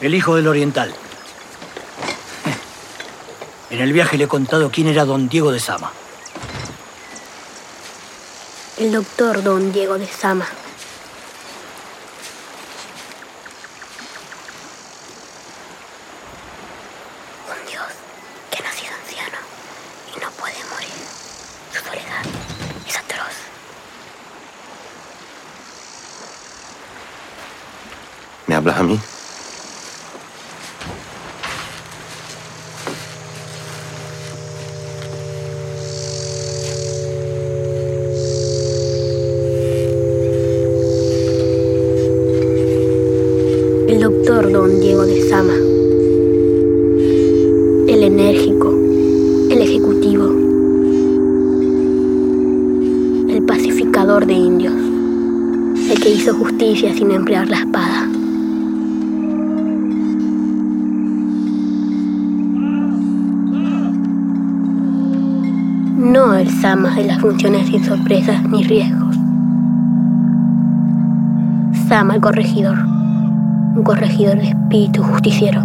El hijo del oriental. En el viaje le he contado quién era don Diego de Sama. El doctor don Diego de Sama. Enérgico. El ejecutivo. El pacificador de indios. El que hizo justicia sin emplear la espada. No el Sama de las funciones sin sorpresas ni riesgos. Sama el corregidor un corregidor de espíritu justiciero.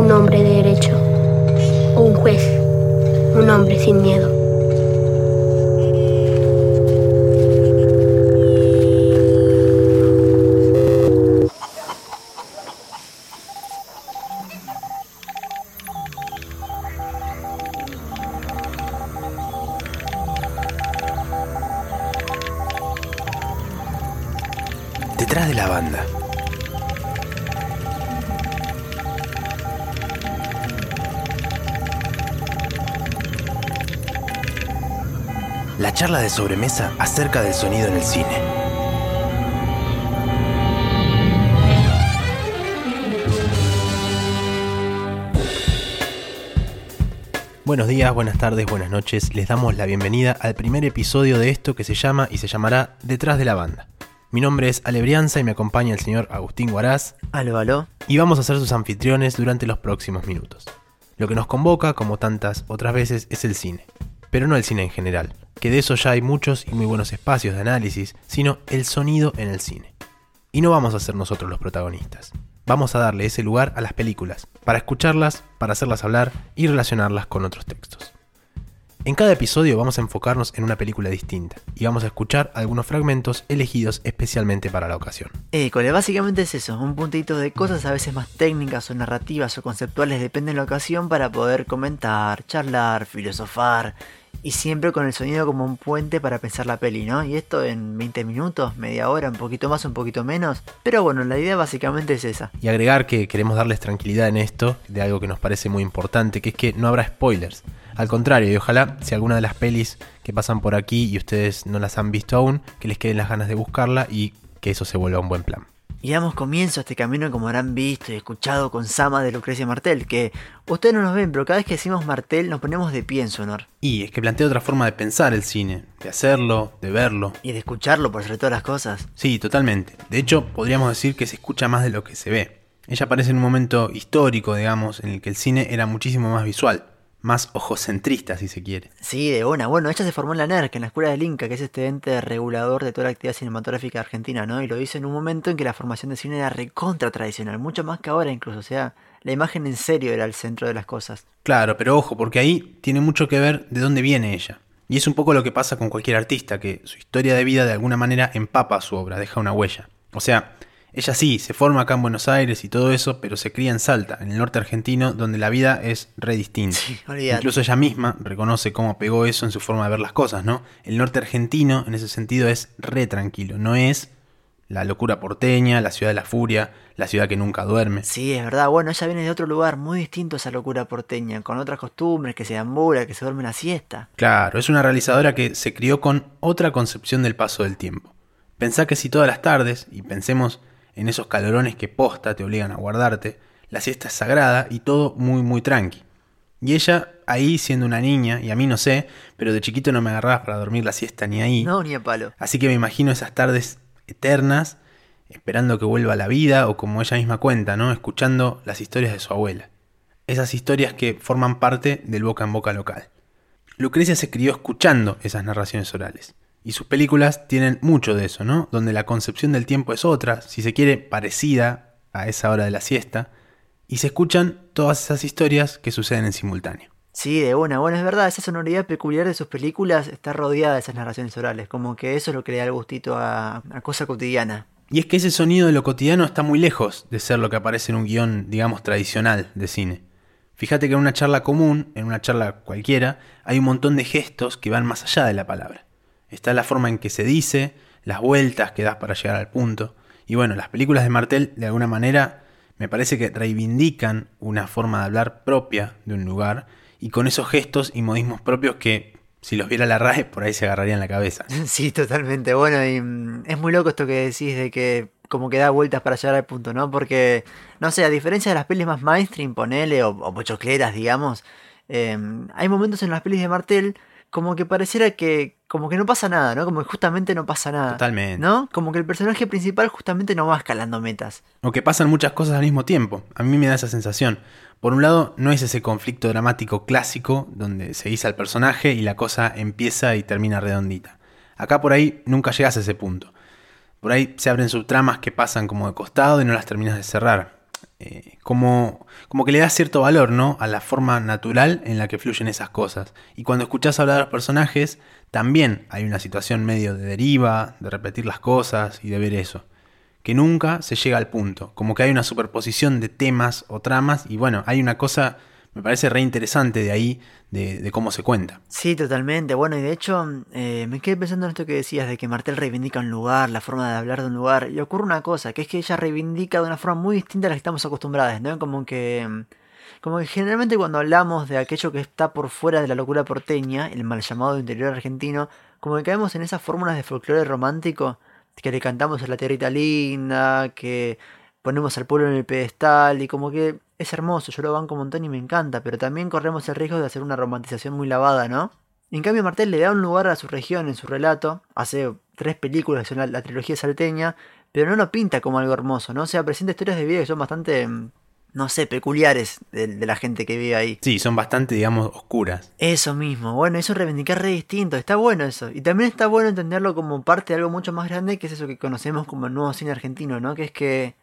Un hombre de derecho, un juez, un hombre sin miedo. De sobremesa acerca del sonido en el cine. Buenos días, buenas tardes, buenas noches. Les damos la bienvenida al primer episodio de esto que se llama y se llamará Detrás de la banda. Mi nombre es Alebrianza y me acompaña el señor Agustín Guaraz. Aló, aló. Y vamos a ser sus anfitriones durante los próximos minutos. Lo que nos convoca, como tantas otras veces, es el cine. Pero no el cine en general, que de eso ya hay muchos y muy buenos espacios de análisis, sino el sonido en el cine. Y no vamos a ser nosotros los protagonistas. Vamos a darle ese lugar a las películas, para escucharlas, para hacerlas hablar y relacionarlas con otros textos. En cada episodio vamos a enfocarnos en una película distinta y vamos a escuchar algunos fragmentos elegidos especialmente para la ocasión. École, básicamente es eso, un puntito de cosas a veces más técnicas o narrativas o conceptuales, depende de la ocasión, para poder comentar, charlar, filosofar y siempre con el sonido como un puente para pensar la peli, ¿no? Y esto en 20 minutos, media hora, un poquito más, un poquito menos. Pero bueno, la idea básicamente es esa. Y agregar que queremos darles tranquilidad en esto, de algo que nos parece muy importante, que es que no habrá spoilers. Al contrario, y ojalá si alguna de las pelis que pasan por aquí y ustedes no las han visto aún, que les queden las ganas de buscarla y que eso se vuelva un buen plan. Y damos comienzo a este camino como habrán visto y escuchado con Sama de Lucrecia Martel, que ustedes no nos ven, pero cada vez que decimos Martel nos ponemos de pie en su honor. Y es que plantea otra forma de pensar el cine, de hacerlo, de verlo. Y de escucharlo por sobre todas las cosas. Sí, totalmente. De hecho, podríamos decir que se escucha más de lo que se ve. Ella aparece en un momento histórico, digamos, en el que el cine era muchísimo más visual más ojocentrista, si se quiere. Sí, de una. Bueno, ella se formó en la NERC, en la Escuela del Inca, que es este ente regulador de toda la actividad cinematográfica argentina, ¿no? Y lo hizo en un momento en que la formación de cine era recontra tradicional, mucho más que ahora incluso. O sea, la imagen en serio era el centro de las cosas. Claro, pero ojo, porque ahí tiene mucho que ver de dónde viene ella. Y es un poco lo que pasa con cualquier artista, que su historia de vida de alguna manera empapa su obra, deja una huella. O sea, ella sí, se forma acá en Buenos Aires y todo eso, pero se cría en Salta, en el norte argentino, donde la vida es re distinta. Sí, Incluso ella misma reconoce cómo pegó eso en su forma de ver las cosas, ¿no? El norte argentino, en ese sentido, es re tranquilo, no es la locura porteña, la ciudad de la furia, la ciudad que nunca duerme. Sí, es verdad. Bueno, ella viene de otro lugar muy distinto a esa locura porteña, con otras costumbres, que se ambula, que se duerme la siesta. Claro, es una realizadora que se crió con otra concepción del paso del tiempo. Pensá que si todas las tardes, y pensemos en esos calorones que posta te obligan a guardarte, la siesta es sagrada y todo muy muy tranqui. Y ella ahí siendo una niña, y a mí no sé, pero de chiquito no me agarrabas para dormir la siesta ni ahí. No, ni a palo. Así que me imagino esas tardes eternas, esperando que vuelva a la vida, o como ella misma cuenta, ¿no? Escuchando las historias de su abuela. esas historias que forman parte del boca en boca local. Lucrecia se crió escuchando esas narraciones orales. Y sus películas tienen mucho de eso, ¿no? Donde la concepción del tiempo es otra, si se quiere, parecida a esa hora de la siesta, y se escuchan todas esas historias que suceden en simultáneo. Sí, de una, bueno, es verdad, esa sonoridad peculiar de sus películas está rodeada de esas narraciones orales, como que eso es lo que le da el gustito a, a cosa cotidiana. Y es que ese sonido de lo cotidiano está muy lejos de ser lo que aparece en un guion, digamos, tradicional de cine. Fíjate que en una charla común, en una charla cualquiera, hay un montón de gestos que van más allá de la palabra. Está la forma en que se dice, las vueltas que das para llegar al punto. Y bueno, las películas de Martel, de alguna manera, me parece que reivindican una forma de hablar propia de un lugar y con esos gestos y modismos propios que si los viera la RAE por ahí se agarrarían la cabeza. Sí, totalmente. Bueno, y mm, es muy loco esto que decís de que como que da vueltas para llegar al punto, ¿no? Porque, no sé, a diferencia de las pelis más mainstream, ponele, o, o pochocleras, digamos, eh, hay momentos en las pelis de Martel como que pareciera que como que no pasa nada, ¿no? Como que justamente no pasa nada. Totalmente. ¿No? Como que el personaje principal justamente no va escalando metas. O que pasan muchas cosas al mismo tiempo. A mí me da esa sensación. Por un lado, no es ese conflicto dramático clásico donde se guisa al personaje y la cosa empieza y termina redondita. Acá por ahí nunca llegas a ese punto. Por ahí se abren subtramas que pasan como de costado y no las terminas de cerrar. Eh, como, como que le da cierto valor, ¿no? A la forma natural en la que fluyen esas cosas. Y cuando escuchás hablar a los personajes, también hay una situación medio de deriva, de repetir las cosas y de ver eso. Que nunca se llega al punto. Como que hay una superposición de temas o tramas y bueno, hay una cosa me parece re interesante de ahí, de, de, cómo se cuenta. Sí, totalmente. Bueno, y de hecho, eh, me quedé pensando en esto que decías de que Martel reivindica un lugar, la forma de hablar de un lugar. Y ocurre una cosa, que es que ella reivindica de una forma muy distinta a la que estamos acostumbrados, ¿no? Como que. Como que generalmente cuando hablamos de aquello que está por fuera de la locura porteña, el mal llamado interior argentino, como que caemos en esas fórmulas de folclore romántico que le cantamos a la tierrita linda, que ponemos al pueblo en el pedestal y como que es hermoso, yo lo banco un montón y me encanta, pero también corremos el riesgo de hacer una romantización muy lavada, ¿no? En cambio, Martel le da un lugar a su región en su relato, hace tres películas que son la, trilogía salteña, pero no lo pinta como algo hermoso, ¿no? O sea, presenta historias de vida que son bastante, no sé, peculiares de, de, la gente que vive ahí. Sí, son bastante, digamos, oscuras. Eso mismo, bueno, eso reivindicar re distinto, está bueno eso. Y también está bueno entenderlo como parte de algo mucho más grande, que es eso que conocemos como el nuevo cine argentino, ¿no? Que es que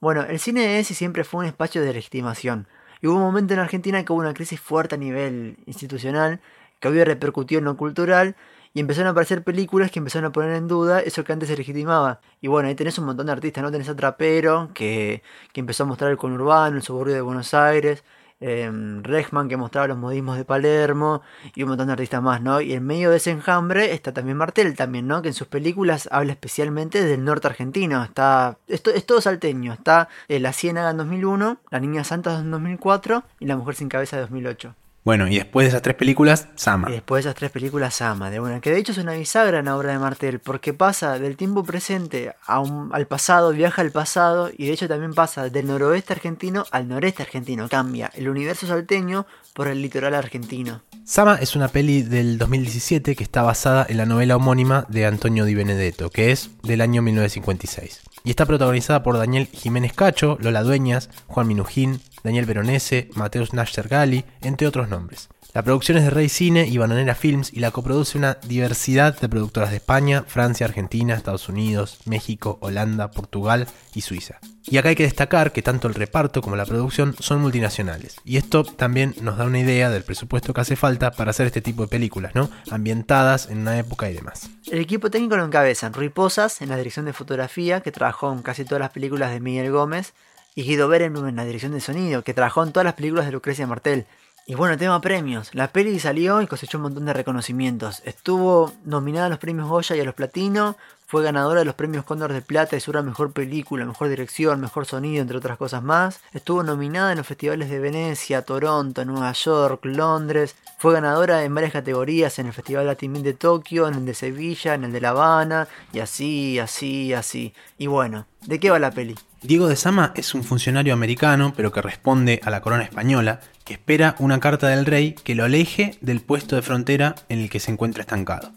bueno, el cine es y siempre fue un espacio de legitimación. Y hubo un momento en Argentina que hubo una crisis fuerte a nivel institucional, que había repercutido en lo cultural, y empezaron a aparecer películas que empezaron a poner en duda eso que antes se legitimaba. Y bueno, ahí tenés un montón de artistas, ¿no? Tenés a Trapero, que, que empezó a mostrar el conurbano, el suburbio de Buenos Aires, eh, Rechman que mostraba los modismos de Palermo y un montón de artistas más, ¿no? Y en medio de ese enjambre está también Martel también, ¿no? Que en sus películas habla especialmente del norte argentino, está esto es todo salteño, está eh, La Ciénaga en 2001, La Niña Santa en 2004 y La Mujer sin cabeza de 2008. Bueno, y después de esas tres películas, Sama. Y después de esas tres películas, Sama, de una. Que de hecho es una bisagra en la obra de Martel, porque pasa del tiempo presente a un, al pasado, viaja al pasado, y de hecho también pasa del noroeste argentino al noreste argentino. Cambia el universo salteño por el litoral argentino. Sama es una peli del 2017 que está basada en la novela homónima de Antonio Di Benedetto, que es del año 1956. Y está protagonizada por Daniel Jiménez Cacho, Lola Dueñas, Juan Minujín, Daniel Veronese, Mateus Nasher Gali, entre otros nombres. La producción es de Rey Cine y Bananera Films y la coproduce una diversidad de productoras de España, Francia, Argentina, Estados Unidos, México, Holanda, Portugal y Suiza. Y acá hay que destacar que tanto el reparto como la producción son multinacionales. Y esto también nos da una idea del presupuesto que hace falta para hacer este tipo de películas, ¿no? Ambientadas en una época y demás. El equipo técnico lo encabezan Rui Posas en la dirección de fotografía, que trabajó en casi todas las películas de Miguel Gómez, y Guido Berenblum en la dirección de sonido, que trabajó en todas las películas de Lucrecia Martel. Y bueno, tema premios. La peli salió y cosechó un montón de reconocimientos. Estuvo nominada a los premios Goya y a los Platino. Fue ganadora de los premios Cóndor de Plata y Sur a Mejor Película, Mejor Dirección, Mejor Sonido, entre otras cosas más. Estuvo nominada en los festivales de Venecia, Toronto, Nueva York, Londres. Fue ganadora en varias categorías en el Festival Latin de Tokio, en el de Sevilla, en el de La Habana, y así, así, así. Y bueno, ¿de qué va la peli? Diego de Sama es un funcionario americano, pero que responde a la corona española, que espera una carta del rey que lo aleje del puesto de frontera en el que se encuentra estancado.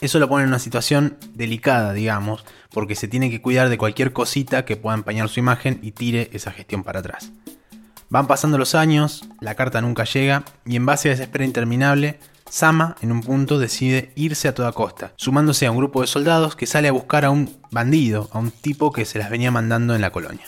Eso lo pone en una situación delicada, digamos, porque se tiene que cuidar de cualquier cosita que pueda empañar su imagen y tire esa gestión para atrás. Van pasando los años, la carta nunca llega y en base a esa espera interminable, Sama en un punto decide irse a toda costa, sumándose a un grupo de soldados que sale a buscar a un bandido, a un tipo que se las venía mandando en la colonia.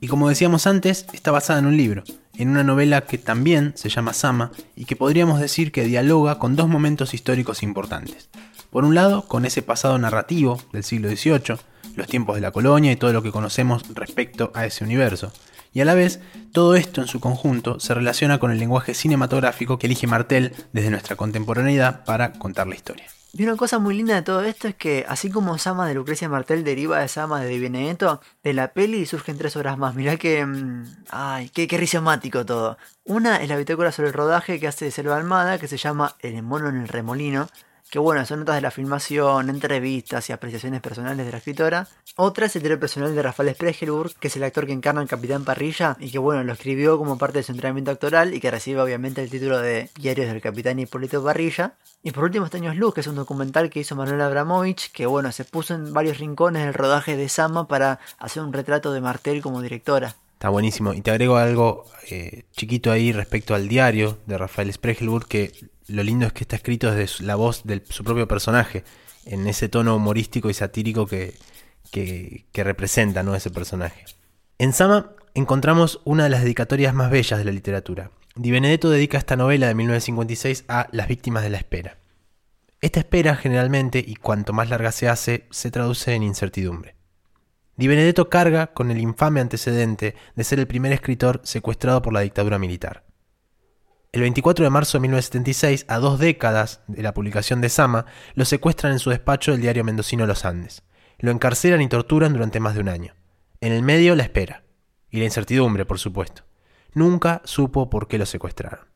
Y como decíamos antes, está basada en un libro, en una novela que también se llama Sama y que podríamos decir que dialoga con dos momentos históricos importantes. Por un lado, con ese pasado narrativo del siglo XVIII, los tiempos de la colonia y todo lo que conocemos respecto a ese universo. Y a la vez, todo esto en su conjunto se relaciona con el lenguaje cinematográfico que elige Martel desde nuestra contemporaneidad para contar la historia. Y una cosa muy linda de todo esto es que, así como Sama de Lucrecia Martel deriva de Sama de Benedetto, de la peli surgen tres obras más. Mirá que. mm, Ay, qué, qué rizomático todo. Una es la bitácora sobre el rodaje que hace de Selva Almada, que se llama El mono en el remolino. Que bueno, son notas de la filmación, entrevistas y apreciaciones personales de la escritora. Otra es el diario personal de Rafael Spregelburg, que es el actor que encarna al Capitán Parrilla y que bueno, lo escribió como parte de su entrenamiento actoral y que recibe obviamente el título de Diarios del Capitán Hipólito Parrilla. Y por último está Años Luz, que es un documental que hizo Manuel Abramovich, que bueno, se puso en varios rincones del rodaje de Sama para hacer un retrato de Martel como directora. Está buenísimo. Y te agrego algo eh, chiquito ahí respecto al diario de Rafael Spregelburg, que lo lindo es que está escrito desde la voz de su propio personaje, en ese tono humorístico y satírico que, que, que representa ¿no? ese personaje. En Sama encontramos una de las dedicatorias más bellas de la literatura. Di Benedetto dedica esta novela de 1956 a las víctimas de la espera. Esta espera generalmente, y cuanto más larga se hace, se traduce en incertidumbre. Di Benedetto carga con el infame antecedente de ser el primer escritor secuestrado por la dictadura militar. El 24 de marzo de 1976, a dos décadas de la publicación de Sama, lo secuestran en su despacho del diario mendocino Los Andes. Lo encarcelan y torturan durante más de un año. En el medio la espera. Y la incertidumbre, por supuesto. Nunca supo por qué lo secuestraron.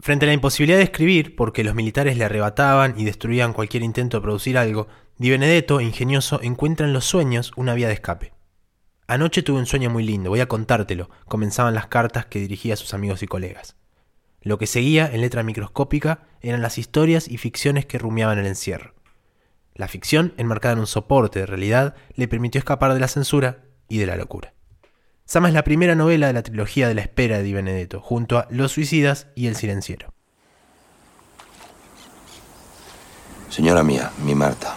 Frente a la imposibilidad de escribir, porque los militares le arrebataban y destruían cualquier intento de producir algo, Di Benedetto, ingenioso, encuentra en los sueños una vía de escape. Anoche tuve un sueño muy lindo, voy a contártelo, comenzaban las cartas que dirigía a sus amigos y colegas. Lo que seguía, en letra microscópica, eran las historias y ficciones que rumiaban el encierro. La ficción, enmarcada en un soporte de realidad, le permitió escapar de la censura y de la locura. Sama es la primera novela de la trilogía de la espera de Di Benedetto, junto a Los suicidas y El silenciero. Señora mía, mi Marta,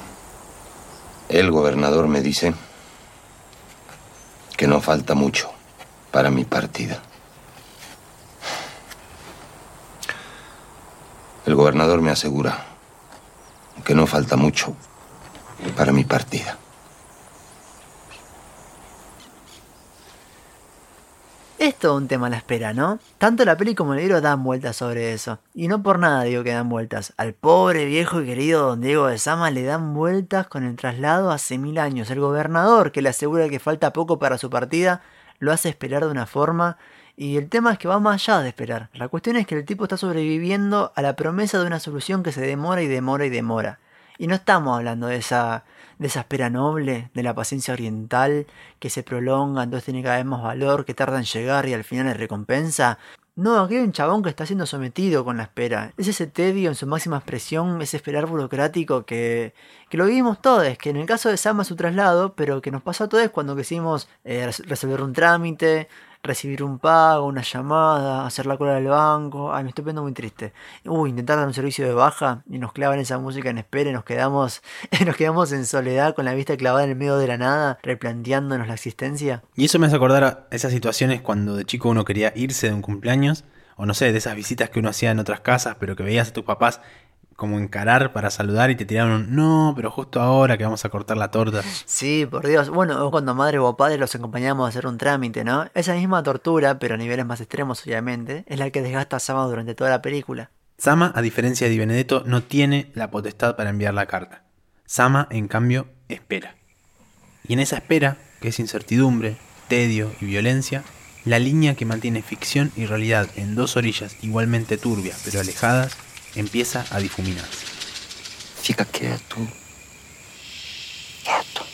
el gobernador me dice que no falta mucho para mi partida. El gobernador me asegura que no falta mucho para mi partida. Es todo un tema a la espera, ¿no? Tanto la peli como el libro dan vueltas sobre eso. Y no por nada digo que dan vueltas. Al pobre viejo y querido don Diego de Sama le dan vueltas con el traslado hace mil años. El gobernador, que le asegura que falta poco para su partida, lo hace esperar de una forma. Y el tema es que va más allá de esperar. La cuestión es que el tipo está sobreviviendo a la promesa de una solución que se demora y demora y demora. Y no estamos hablando de esa, de esa espera noble, de la paciencia oriental, que se prolonga, entonces tiene cada vez más valor, que tarda en llegar y al final es recompensa. No, aquí hay un chabón que está siendo sometido con la espera. Es ese tedio en su máxima expresión, ese esperar burocrático que, que lo vivimos todos, que en el caso de Sama su traslado, pero que nos pasa a todos cuando quisimos eh, res- resolver un trámite, recibir un pago, una llamada, hacer la cola del banco. Ay, me estoy poniendo muy triste. Uy, intentar dar un servicio de baja y nos clavan esa música en espera y nos quedamos, nos quedamos en soledad con la vista clavada en el medio de la nada, replanteándonos la existencia. Y eso me hace acordar a esas situaciones cuando de chico uno quería irse de un cumpleaños, o no sé, de esas visitas que uno hacía en otras casas, pero que veías a tus papás como encarar para saludar y te tiraron un no, pero justo ahora que vamos a cortar la torta. Sí, por Dios. Bueno, cuando madre o padre los acompañamos a hacer un trámite, ¿no? Esa misma tortura, pero a niveles más extremos, obviamente, es la que desgasta a Sama durante toda la película. Sama, a diferencia de Di Benedetto, no tiene la potestad para enviar la carta. Sama, en cambio, espera. Y en esa espera, que es incertidumbre, tedio y violencia, la línea que mantiene ficción y realidad en dos orillas igualmente turbias pero alejadas empieza a difuminarse. Fica quieto. Quieto.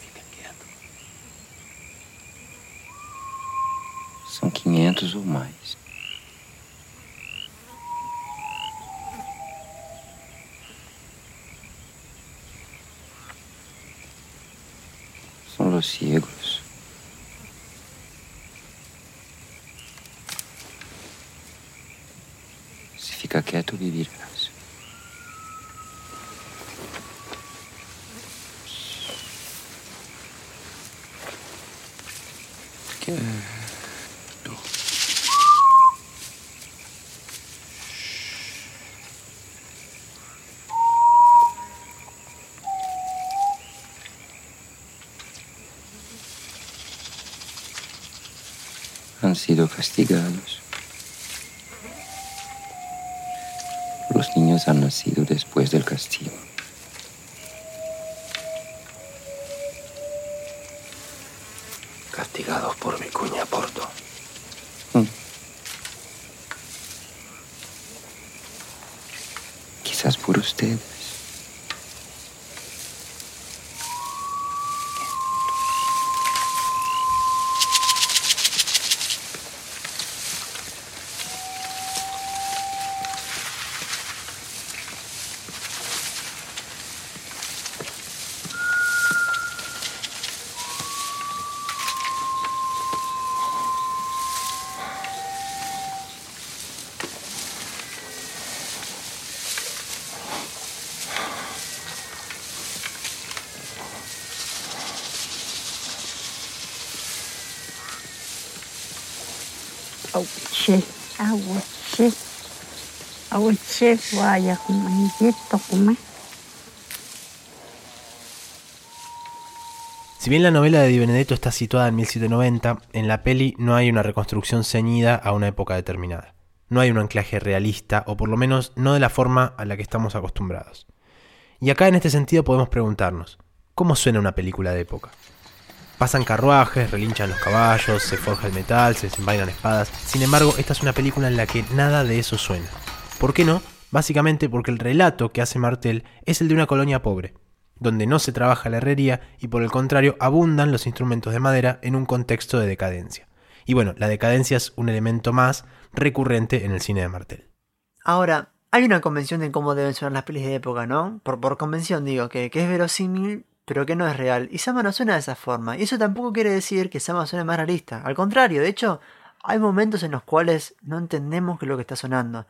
Fica quieto. São 500 ou mais. São los ciegos. fica quieto vivirás. Que Han sido castigados. Los niños han nacido después del castigo. Castigados por mi cuña Porto. Quizás por ustedes. Si bien la novela de Di Benedetto está situada en 1790, en la peli no hay una reconstrucción ceñida a una época determinada. No hay un anclaje realista, o por lo menos no de la forma a la que estamos acostumbrados. Y acá en este sentido podemos preguntarnos, ¿cómo suena una película de época? Pasan carruajes, relinchan los caballos, se forja el metal, se desenvainan espadas. Sin embargo, esta es una película en la que nada de eso suena. ¿Por qué no? Básicamente porque el relato que hace Martel es el de una colonia pobre, donde no se trabaja la herrería y por el contrario abundan los instrumentos de madera en un contexto de decadencia. Y bueno, la decadencia es un elemento más recurrente en el cine de Martel. Ahora, hay una convención de cómo deben sonar las pelis de época, ¿no? Por, convención digo, que es verosímil, pero que no es real. Y Sama no suena de esa forma. Y eso tampoco quiere decir que Sama suene más realista. Al contrario, de hecho, hay momentos en los cuales no entendemos qué es lo que está sonando.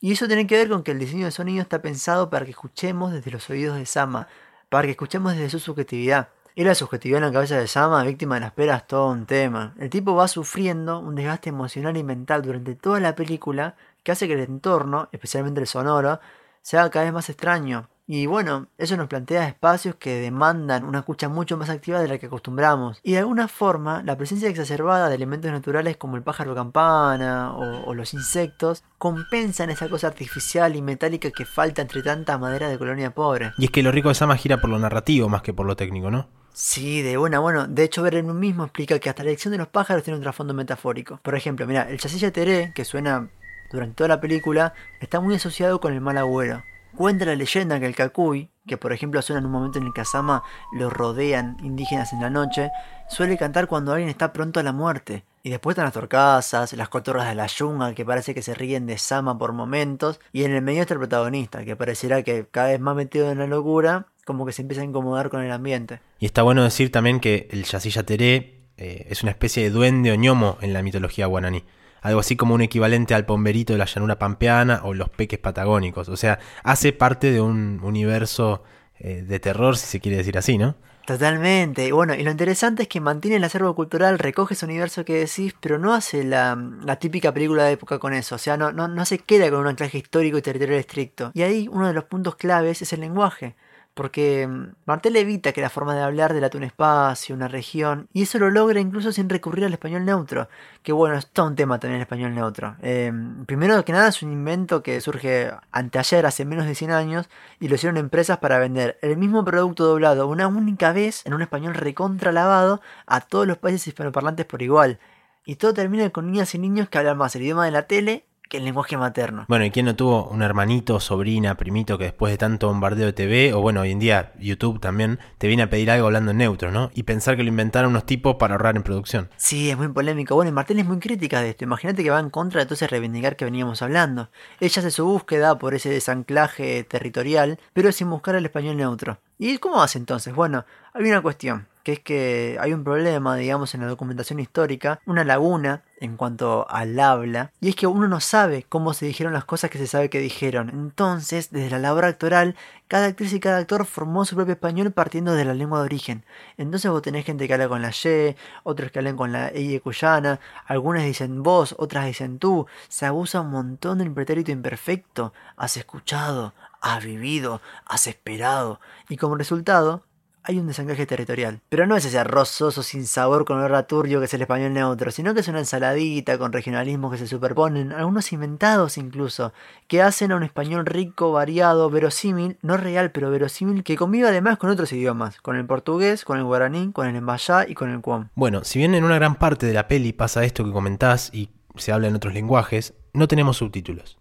Y eso tiene que ver con que el diseño de sonido está pensado para que escuchemos desde los oídos de Sama, para que escuchemos desde su subjetividad. Y la subjetividad en la cabeza de Sama, víctima de la espera, es todo un tema. El tipo va sufriendo un desgaste emocional y mental durante toda la película que hace que el entorno, especialmente el sonoro, sea cada vez más extraño. Y bueno, eso nos plantea espacios que demandan una escucha mucho más activa de la que acostumbramos. Y de alguna forma, la presencia exacerbada de elementos naturales como el pájaro campana o, o los insectos compensan esa cosa artificial y metálica que falta entre tanta madera de colonia pobre. Y es que lo rico de Sama gira por lo narrativo más que por lo técnico, ¿no? Sí, de buena, bueno, de hecho ver en un mismo explica que hasta la elección de los pájaros tiene un trasfondo metafórico. Por ejemplo, mira, el chasilla teré, que suena durante toda la película, está muy asociado con el mal agüero. Cuenta la leyenda que el Cacuy, que por ejemplo suena en un momento en el que a Sama lo rodean indígenas en la noche, suele cantar cuando alguien está pronto a la muerte. Y después están las torcasas, las cotorras de la yunga que parece que se ríen de Sama por momentos, y en el medio está el protagonista, que parecerá que cada vez más metido en la locura, como que se empieza a incomodar con el ambiente. Y está bueno decir también que el Yasilla Teré eh, es una especie de duende o ñomo en la mitología guaraní algo así como un equivalente al pomberito de la llanura pampeana o los peques patagónicos. O sea, hace parte de un universo eh, de terror, si se quiere decir así, ¿no? Totalmente. Y bueno, y lo interesante es que mantiene el acervo cultural, recoge ese universo que decís, pero no hace la, típica película de época con eso. O sea, no, no, no se queda con un anclaje histórico y territorial estricto. Y ahí uno de los puntos claves es el lenguaje. Porque Martel evita que la forma de hablar delate un espacio, una región, y eso lo logra incluso sin recurrir al español neutro, que bueno, es todo un tema también el español neutro. Eh, primero que nada es un invento que surge anteayer, hace menos de 100 años, y lo hicieron empresas para vender el mismo producto doblado una única vez en un español recontralavado a todos los países hispanoparlantes por igual. Y todo termina con niñas y niños que hablan más el idioma de la tele que el lenguaje materno. Bueno, ¿y quién no tuvo un hermanito, sobrina, primito que después de tanto bombardeo de TV, o bueno, hoy en día YouTube también, te viene a pedir algo hablando en neutro, ¿no? Y pensar que lo inventaron unos tipos para ahorrar en producción. Sí, es muy polémico. Bueno, y Martel es muy crítica de esto. Imagínate que va en contra de todo ese reivindicar que veníamos hablando. Ella hace su búsqueda por ese desanclaje territorial, pero sin buscar el español neutro. ¿Y cómo hace entonces? Bueno, hay una cuestión, que es que hay un problema, digamos, en la documentación histórica, una laguna en cuanto al habla, y es que uno no sabe cómo se dijeron las cosas que se sabe que dijeron. Entonces, desde la labor actoral, cada actriz y cada actor formó su propio español partiendo de la lengua de origen. Entonces vos tenés gente que habla con la Y, otros que hablan con la E cuyana, algunas dicen vos, otras dicen tú, se abusa un montón del pretérito imperfecto, has escuchado, has vivido, has esperado, y como resultado, hay un desancaje territorial. Pero no es ese arroz soso sin sabor con olor a que es el español neutro, sino que es una ensaladita con regionalismos que se superponen, algunos inventados incluso, que hacen a un español rico, variado, verosímil, no real, pero verosímil, que convive además con otros idiomas, con el portugués, con el guaraní, con el embayá y con el cuom. Bueno, si bien en una gran parte de la peli pasa esto que comentás y se habla en otros lenguajes, no tenemos subtítulos.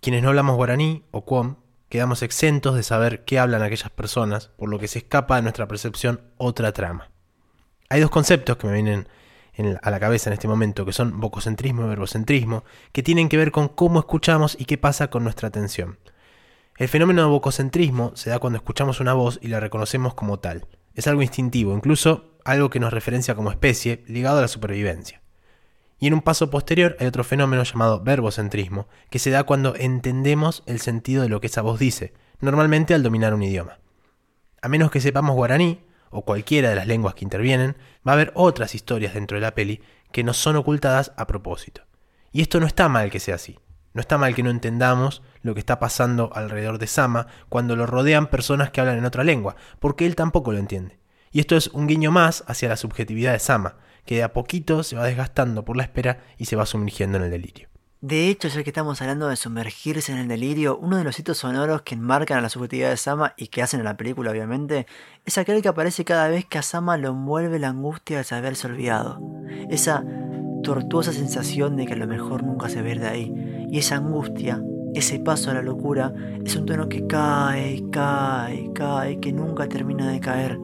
Quienes no hablamos guaraní o cuom quedamos exentos de saber qué hablan aquellas personas, por lo que se escapa de nuestra percepción otra trama. Hay dos conceptos que me vienen a la cabeza en este momento, que son vococentrismo y verbocentrismo, que tienen que ver con cómo escuchamos y qué pasa con nuestra atención. El fenómeno de vococentrismo se da cuando escuchamos una voz y la reconocemos como tal. Es algo instintivo, incluso algo que nos referencia como especie, ligado a la supervivencia. Y en un paso posterior hay otro fenómeno llamado verbocentrismo, que se da cuando entendemos el sentido de lo que esa voz dice, normalmente al dominar un idioma. A menos que sepamos guaraní, o cualquiera de las lenguas que intervienen, va a haber otras historias dentro de la peli que nos son ocultadas a propósito. Y esto no está mal que sea así. No está mal que no entendamos lo que está pasando alrededor de Sama cuando lo rodean personas que hablan en otra lengua, porque él tampoco lo entiende. Y esto es un guiño más hacia la subjetividad de Sama, que de a poquito se va desgastando por la espera y se va sumergiendo en el delirio. De hecho, ya que estamos hablando de sumergirse en el delirio, uno de los hitos sonoros que enmarcan a la subjetividad de Sama y que hacen a la película, obviamente, es aquel que aparece cada vez que a Sama lo envuelve la angustia de saberse olvidado. Esa tortuosa sensación de que a lo mejor nunca se ve de ahí. Y esa angustia, ese paso a la locura, es un tono que cae, cae, cae, que nunca termina de caer.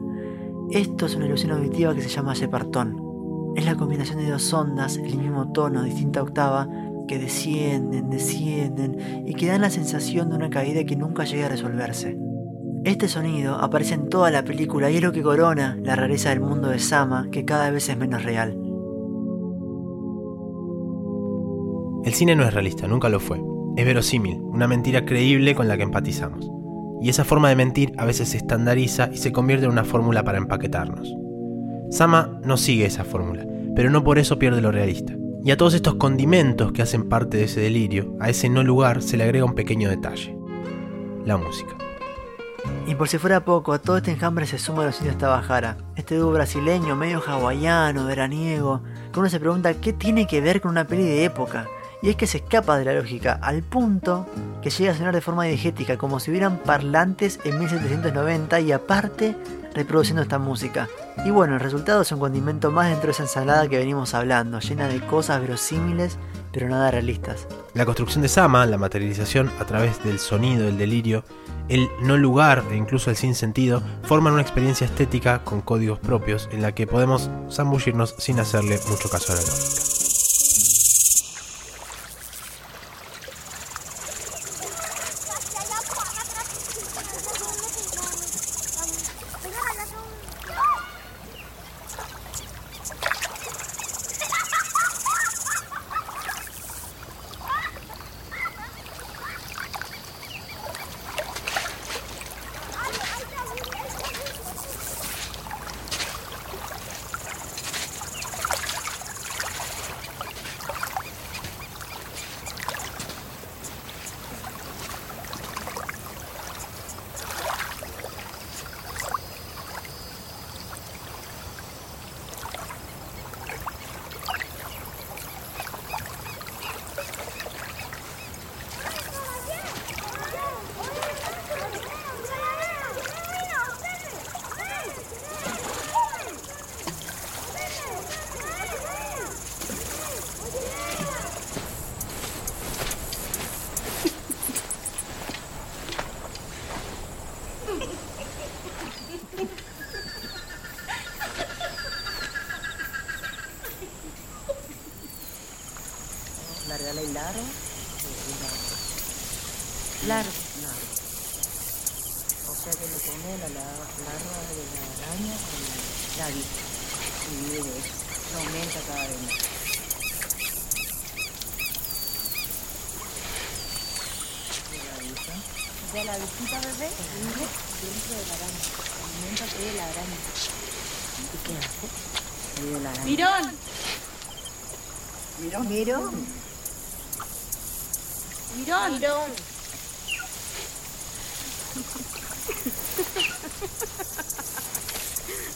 Esto es una ilusión auditiva que se llama Shepardton es la combinación de dos ondas, el mismo tono, distinta octava, que descienden, descienden y que dan la sensación de una caída que nunca llega a resolverse. Este sonido aparece en toda la película y es lo que corona la rareza del mundo de Sama, que cada vez es menos real. El cine no es realista, nunca lo fue. Es verosímil, una mentira creíble con la que empatizamos. Y esa forma de mentir a veces se estandariza y se convierte en una fórmula para empaquetarnos. Sama no sigue esa fórmula, pero no por eso pierde lo realista. Y a todos estos condimentos que hacen parte de ese delirio, a ese no lugar se le agrega un pequeño detalle. La música. Y por si fuera poco, a todo este enjambre se suma los indios Tabajara, este dúo brasileño, medio hawaiano, veraniego, que uno se pregunta qué tiene que ver con una peli de época. Y es que se escapa de la lógica, al punto que llega a sonar de forma diegética, como si hubieran parlantes en 1790 y aparte reproduciendo esta música. Y bueno, el resultado es un condimento más dentro de esa ensalada que venimos hablando, llena de cosas verosímiles, pero nada realistas. La construcción de Sama, la materialización a través del sonido, el delirio, el no lugar e incluso el sinsentido, forman una experiencia estética con códigos propios en la que podemos zambullirnos sin hacerle mucho caso a la lógica. Mirón. Mirón. ¡Mirón! Mirón.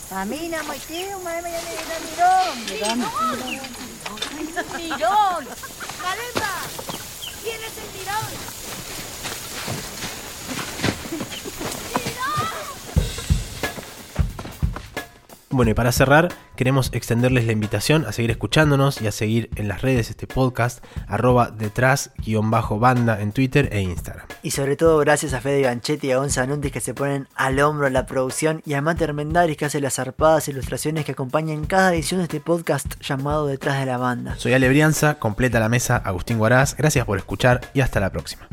Famina, Maiteo, madre mía, mirón. Mirón. ¡Mirón! ¡Caleta! ¿Quién es el mirón? Bueno, y para cerrar, queremos extenderles la invitación a seguir escuchándonos y a seguir en las redes este podcast, arroba detrás-banda en Twitter e Instagram. Y sobre todo gracias a Fede Ganchetti y a Gonza Nuntis que se ponen al hombro la producción y a Mate Armendaris que hace las zarpadas ilustraciones que acompañan cada edición de este podcast llamado Detrás de la Banda. Soy Ale Brianza, completa la mesa Agustín Guaraz, gracias por escuchar y hasta la próxima.